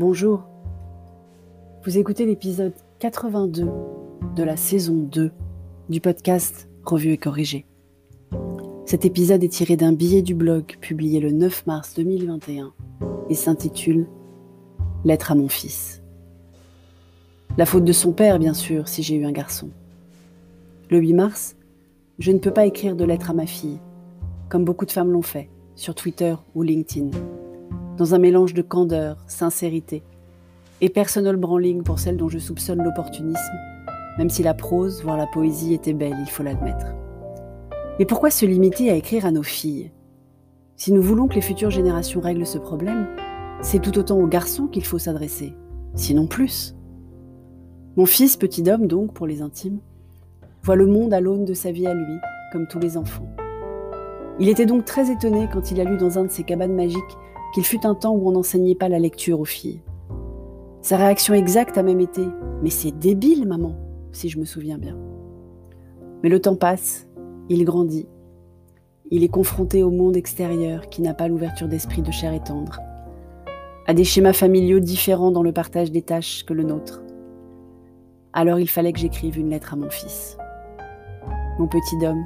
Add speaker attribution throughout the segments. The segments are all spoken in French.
Speaker 1: Bonjour. Vous écoutez l'épisode 82 de la saison 2 du podcast Revue et corrigé. Cet épisode est tiré d'un billet du blog publié le 9 mars 2021 et s'intitule Lettre à mon fils. La faute de son père, bien sûr, si j'ai eu un garçon. Le 8 mars, je ne peux pas écrire de lettre à ma fille, comme beaucoup de femmes l'ont fait, sur Twitter ou LinkedIn, dans un mélange de candeur, sincérité et personal branding pour celle dont je soupçonne l'opportunisme, même si la prose, voire la poésie était belle, il faut l'admettre. Mais pourquoi se limiter à écrire à nos filles? Si nous voulons que les futures générations règlent ce problème, c'est tout autant aux garçons qu'il faut s'adresser, sinon plus. Mon fils, petit homme donc, pour les intimes, voit le monde à l'aune de sa vie à lui, comme tous les enfants. Il était donc très étonné quand il a lu dans un de ses cabanes magiques qu'il fut un temps où on n'enseignait pas la lecture aux filles. Sa réaction exacte a même été ⁇ Mais c'est débile, maman !⁇ si je me souviens bien. Mais le temps passe, il grandit. Il est confronté au monde extérieur qui n'a pas l'ouverture d'esprit de chair et tendre, à des schémas familiaux différents dans le partage des tâches que le nôtre. Alors il fallait que j'écrive une lettre à mon fils. Mon petit homme,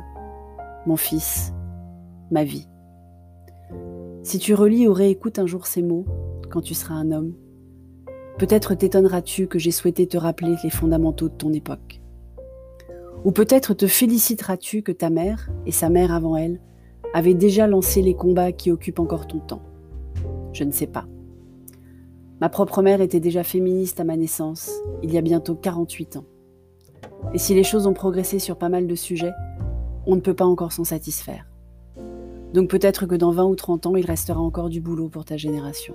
Speaker 1: mon fils, ma vie. Si tu relis ou réécoutes un jour ces mots, quand tu seras un homme, peut-être t'étonneras-tu que j'ai souhaité te rappeler les fondamentaux de ton époque. Ou peut-être te féliciteras-tu que ta mère, et sa mère avant elle, avaient déjà lancé les combats qui occupent encore ton temps. Je ne sais pas. Ma propre mère était déjà féministe à ma naissance, il y a bientôt 48 ans. Et si les choses ont progressé sur pas mal de sujets, on ne peut pas encore s'en satisfaire. Donc peut-être que dans 20 ou 30 ans, il restera encore du boulot pour ta génération.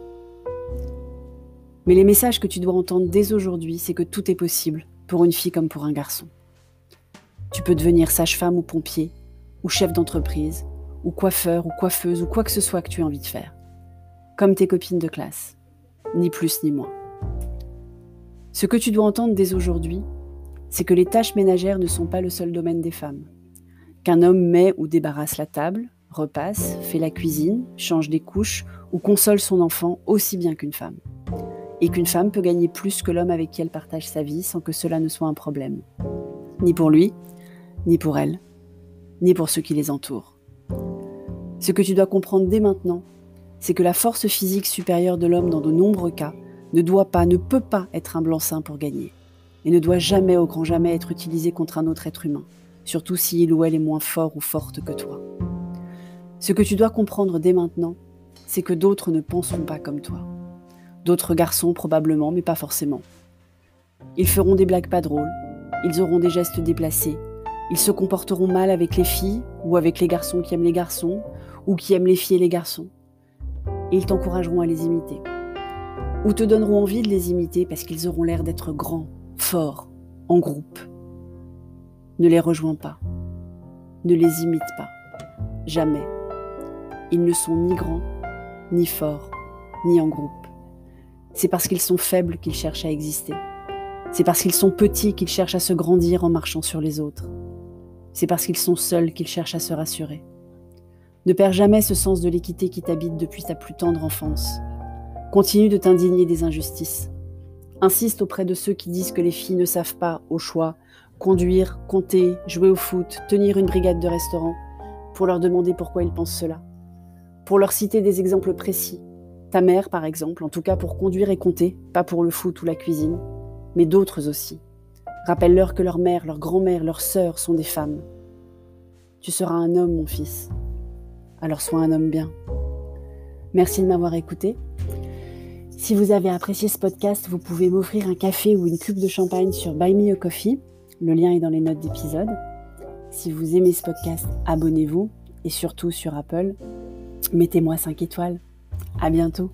Speaker 1: Mais les messages que tu dois entendre dès aujourd'hui, c'est que tout est possible, pour une fille comme pour un garçon. Tu peux devenir sage-femme ou pompier, ou chef d'entreprise, ou coiffeur ou coiffeuse, ou quoi que ce soit que tu as envie de faire. Comme tes copines de classe. Ni plus ni moins. Ce que tu dois entendre dès aujourd'hui, c'est que les tâches ménagères ne sont pas le seul domaine des femmes. Qu'un homme met ou débarrasse la table, repasse, fait la cuisine, change des couches ou console son enfant aussi bien qu'une femme. Et qu'une femme peut gagner plus que l'homme avec qui elle partage sa vie sans que cela ne soit un problème. Ni pour lui, ni pour elle, ni pour ceux qui les entourent. Ce que tu dois comprendre dès maintenant, c'est que la force physique supérieure de l'homme dans de nombreux cas ne doit pas, ne peut pas être un blanc-seing pour gagner, et ne doit jamais au grand jamais être utilisée contre un autre être humain, surtout si ou elle est moins fort ou forte que toi. Ce que tu dois comprendre dès maintenant, c'est que d'autres ne penseront pas comme toi. D'autres garçons probablement, mais pas forcément. Ils feront des blagues pas drôles, ils auront des gestes déplacés, ils se comporteront mal avec les filles ou avec les garçons qui aiment les garçons ou qui aiment les filles et les garçons. Ils t'encourageront à les imiter. Ou te donneront envie de les imiter parce qu'ils auront l'air d'être grands, forts, en groupe. Ne les rejoins pas. Ne les imite pas. Jamais. Ils ne sont ni grands, ni forts, ni en groupe. C'est parce qu'ils sont faibles qu'ils cherchent à exister. C'est parce qu'ils sont petits qu'ils cherchent à se grandir en marchant sur les autres. C'est parce qu'ils sont seuls qu'ils cherchent à se rassurer. Ne perds jamais ce sens de l'équité qui t'habite depuis ta plus tendre enfance. Continue de t'indigner des injustices. Insiste auprès de ceux qui disent que les filles ne savent pas, au choix, conduire, compter, jouer au foot, tenir une brigade de restaurant, pour leur demander pourquoi ils pensent cela pour leur citer des exemples précis. Ta mère, par exemple, en tout cas pour conduire et compter, pas pour le foot ou la cuisine, mais d'autres aussi. Rappelle-leur que leur mère, leur grand-mère, leur sœur sont des femmes. Tu seras un homme, mon fils. Alors sois un homme bien. Merci de m'avoir écouté. Si vous avez apprécié ce podcast, vous pouvez m'offrir un café ou une coupe de champagne sur Buy Me a Coffee. Le lien est dans les notes d'épisode. Si vous aimez ce podcast, abonnez-vous et surtout sur Apple, mettez-moi 5 étoiles. À bientôt.